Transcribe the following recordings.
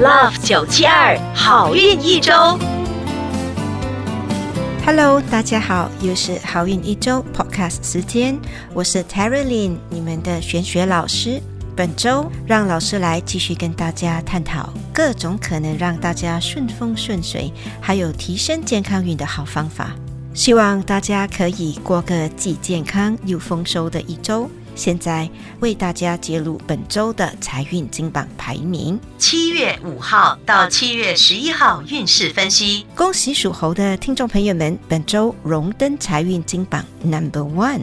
Love 九七二好运一周。Hello，大家好，又是好运一周 Podcast 时间，我是 Terry Lin，你们的玄学老师。本周让老师来继续跟大家探讨各种可能让大家顺风顺水，还有提升健康运的好方法。希望大家可以过个既健康又丰收的一周。现在为大家揭露本周的财运金榜排名。七月五号到七月十一号运势分析。恭喜属猴的听众朋友们，本周荣登财运金榜 Number One。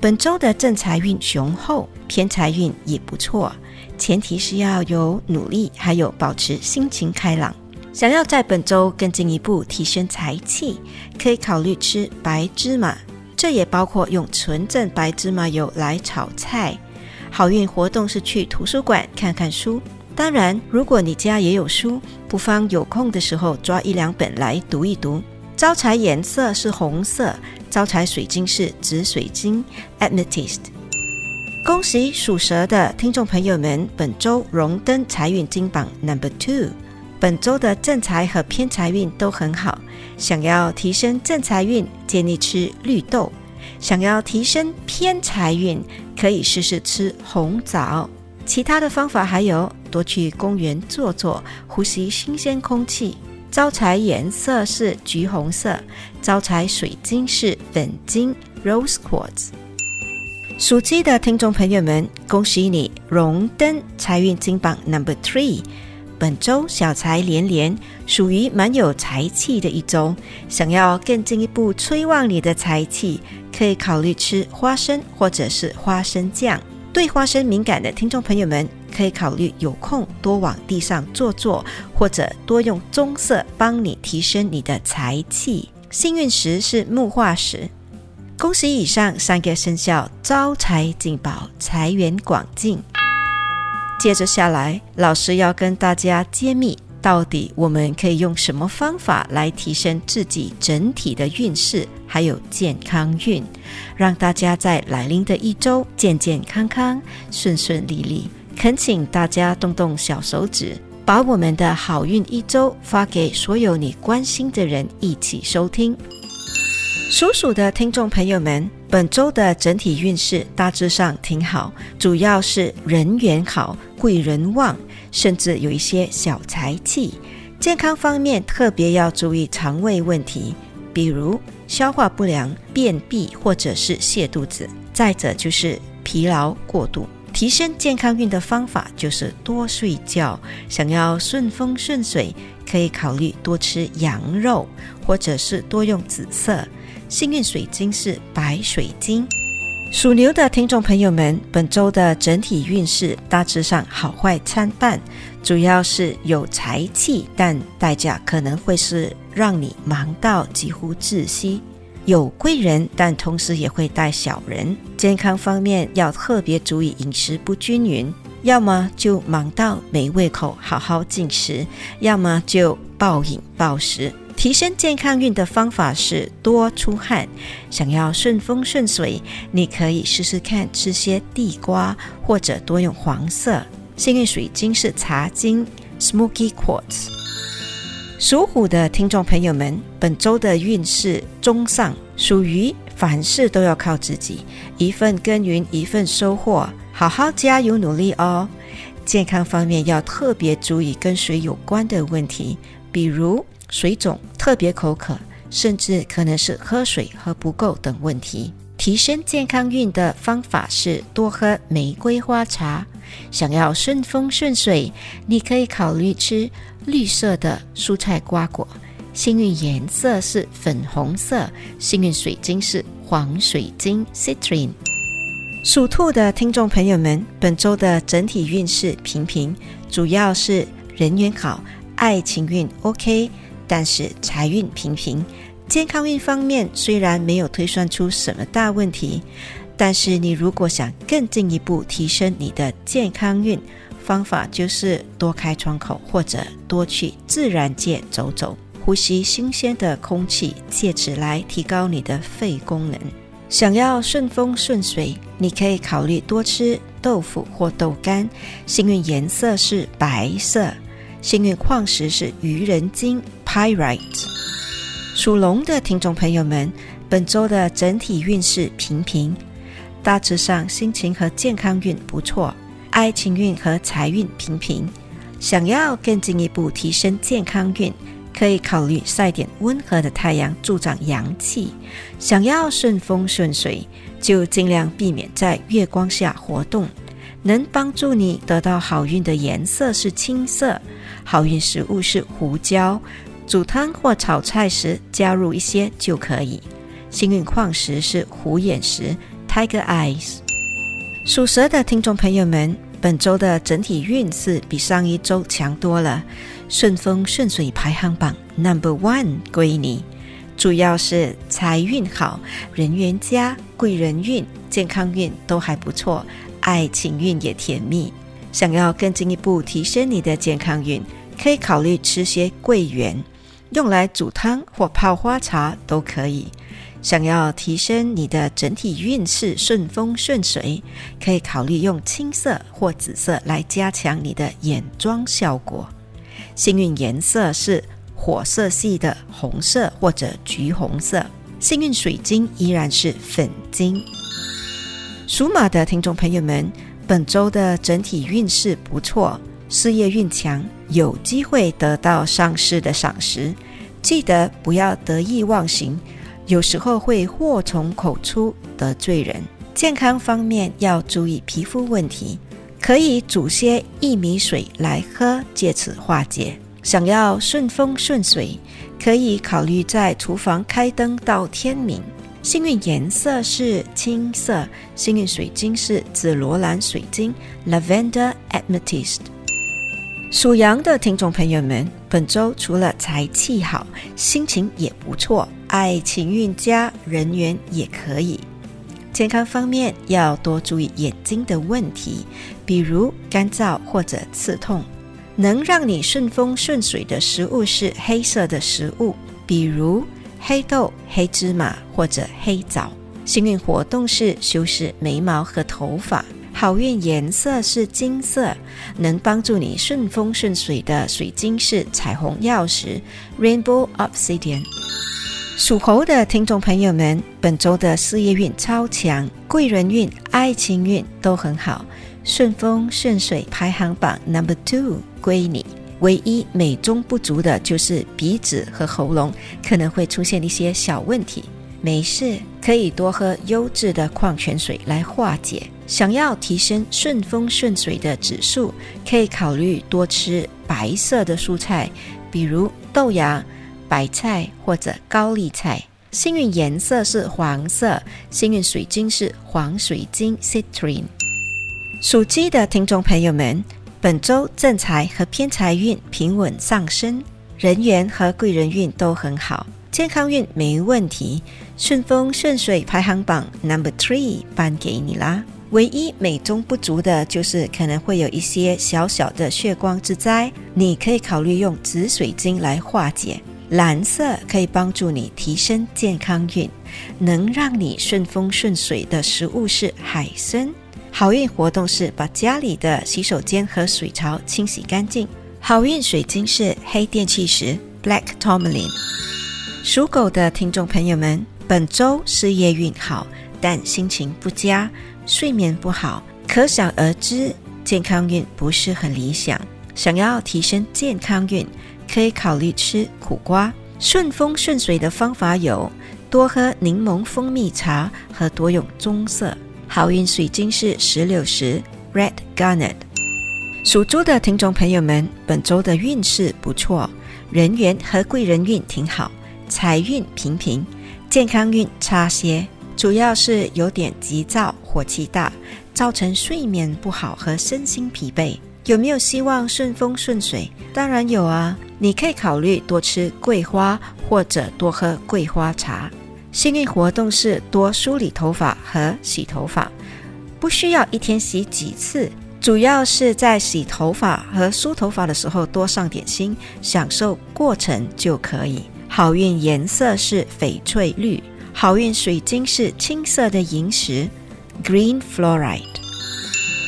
本周的正财运雄厚，偏财运也不错，前提是要有努力，还有保持心情开朗。想要在本周更进一步提升财气，可以考虑吃白芝麻，这也包括用纯正白芝麻油来炒菜。好运活动是去图书馆看看书。当然，如果你家也有书，不妨有空的时候抓一两本来读一读。招财颜色是红色，招财水晶是紫水晶 （Amethyst）。恭喜属蛇的听众朋友们，本周荣登财运金榜 Number Two。本周的正财和偏财运都很好。想要提升正财运，建议吃绿豆；想要提升偏财运，可以试试吃红枣。其他的方法还有多去公园坐坐，呼吸新鲜空气。招财颜色是橘红色，招财水晶是粉晶 （Rose Quartz）。属鸡的听众朋友们，恭喜你荣登财运金榜 Number Three。本周小财连连，属于蛮有财气的一周。想要更进一步催旺你的财气，可以考虑吃花生或者是花生酱。对花生敏感的听众朋友们，可以考虑有空多往地上坐坐，或者多用棕色帮你提升你的财气。幸运石是木化石。恭喜以上三个生肖招财进宝，财源广进。接着下来，老师要跟大家揭秘，到底我们可以用什么方法来提升自己整体的运势，还有健康运，让大家在来临的一周健健康康、顺顺利利。恳请大家动动小手指，把我们的好运一周发给所有你关心的人，一起收听。属鼠的听众朋友们，本周的整体运势大致上挺好，主要是人缘好、贵人旺，甚至有一些小财气。健康方面特别要注意肠胃问题，比如消化不良、便秘或者是泻肚子。再者就是疲劳过度。提升健康运的方法就是多睡觉。想要顺风顺水，可以考虑多吃羊肉，或者是多用紫色。幸运水晶是白水晶。属牛的听众朋友们，本周的整体运势大致上好坏参半，主要是有财气，但代价可能会是让你忙到几乎窒息；有贵人，但同时也会带小人。健康方面要特别注意饮食不均匀，要么就忙到没胃口好好进食，要么就暴饮暴食。提升健康运的方法是多出汗。想要顺风顺水，你可以试试看吃些地瓜，或者多用黄色。幸运水晶是茶晶 （Smoky Quartz）。属虎的听众朋友们，本周的运势中上，属于凡事都要靠自己，一份耕耘一份收获，好好加油努力哦。健康方面要特别注意跟水有关的问题，比如水肿、特别口渴，甚至可能是喝水喝不够等问题。提升健康运的方法是多喝玫瑰花茶。想要顺风顺水，你可以考虑吃绿色的蔬菜瓜果。幸运颜色是粉红色，幸运水晶是黄水晶 （Citrine）。属兔的听众朋友们，本周的整体运势平平，主要是人缘好，爱情运 OK，但是财运平平。健康运方面虽然没有推算出什么大问题，但是你如果想更进一步提升你的健康运，方法就是多开窗口或者多去自然界走走，呼吸新鲜的空气，借此来提高你的肺功能。想要顺风顺水，你可以考虑多吃豆腐或豆干。幸运颜色是白色。幸运矿石是愚人金 Copyright。属龙的听众朋友们，本周的整体运势平平，大致上心情和健康运不错，爱情运和财运平平。想要更进一步提升健康运，可以考虑晒点温和的太阳，助长阳气。想要顺风顺水，就尽量避免在月光下活动。能帮助你得到好运的颜色是青色，好运食物是胡椒。煮汤或炒菜时加入一些就可以。幸运矿石是虎眼石 （Tiger Eyes）。属蛇的听众朋友们。本周的整体运势比上一周强多了，顺风顺水排行榜 Number One 归你，主要是财运好，人缘佳，贵人运、健康运都还不错，爱情运也甜蜜。想要更进一步提升你的健康运，可以考虑吃些桂圆，用来煮汤或泡花茶都可以。想要提升你的整体运势顺风顺水，可以考虑用青色或紫色来加强你的眼妆效果。幸运颜色是火色系的红色或者橘红色。幸运水晶依然是粉晶。属马的听众朋友们，本周的整体运势不错，事业运强，有机会得到上司的赏识。记得不要得意忘形。有时候会祸从口出得罪人。健康方面要注意皮肤问题，可以煮些薏米水来喝，借此化解。想要顺风顺水，可以考虑在厨房开灯到天明。幸运颜色是青色，幸运水晶是紫罗兰水晶 （Lavender Amethyst）。属羊的听众朋友们，本周除了财气好，心情也不错。爱情运佳，人缘也可以。健康方面要多注意眼睛的问题，比如干燥或者刺痛。能让你顺风顺水的食物是黑色的食物，比如黑豆、黑芝麻或者黑枣。幸运活动是修饰眉毛和头发。好运颜色是金色，能帮助你顺风顺水的水晶是彩虹曜石 （Rainbow Obsidian）。属猴的听众朋友们，本周的事业运超强，贵人运、爱情运都很好，顺风顺水排行榜 number two 归你。唯一美中不足的就是鼻子和喉咙可能会出现一些小问题，没事，可以多喝优质的矿泉水来化解。想要提升顺风顺水的指数，可以考虑多吃白色的蔬菜，比如豆芽。白菜或者高丽菜，幸运颜色是黄色，幸运水晶是黄水晶 （Citrine）。属鸡的听众朋友们，本周正财和偏财运平稳上升，人缘和贵人运都很好，健康运没问题，顺风顺水排行榜 Number Three 颁给你啦。唯一美中不足的就是可能会有一些小小的血光之灾，你可以考虑用紫水晶来化解。蓝色可以帮助你提升健康运，能让你顺风顺水的食物是海参。好运活动是把家里的洗手间和水槽清洗干净。好运水晶是黑电气石 （Black Tourmaline）。属狗的听众朋友们，本周事业运好，但心情不佳，睡眠不好，可想而知，健康运不是很理想。想要提升健康运。可以考虑吃苦瓜。顺风顺水的方法有：多喝柠檬蜂蜜茶和多用棕色。好运水晶是石榴石 （Red Garnet）。属猪的听众朋友们，本周的运势不错，人缘和贵人运挺好，财运平平，健康运差些，主要是有点急躁、火气大，造成睡眠不好和身心疲惫。有没有希望顺风顺水？当然有啊！你可以考虑多吃桂花，或者多喝桂花茶。幸运活动是多梳理头发和洗头发，不需要一天洗几次，主要是在洗头发和梳头发的时候多上点心，享受过程就可以。好运颜色是翡翠绿，好运水晶是青色的萤石 （Green fluoride。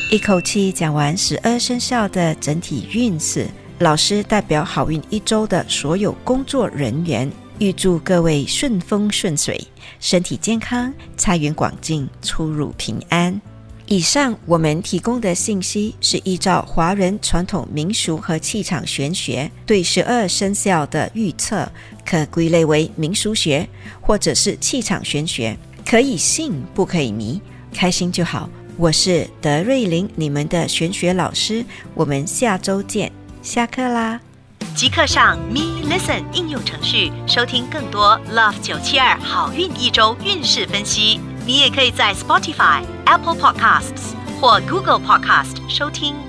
一口气讲完十二生肖的整体运势，老师代表好运一周的所有工作人员，预祝各位顺风顺水，身体健康，财源广进，出入平安。以上我们提供的信息是依照华人传统民俗和气场玄学对十二生肖的预测，可归类为民俗学或者是气场玄学，可以信不可以迷，开心就好。我是德瑞琳，你们的玄学老师，我们下周见，下课啦！即刻上 Me Listen 应用程序收听更多 Love 九七二好运一周运势分析。你也可以在 Spotify、Apple Podcasts 或 Google Podcast 收听。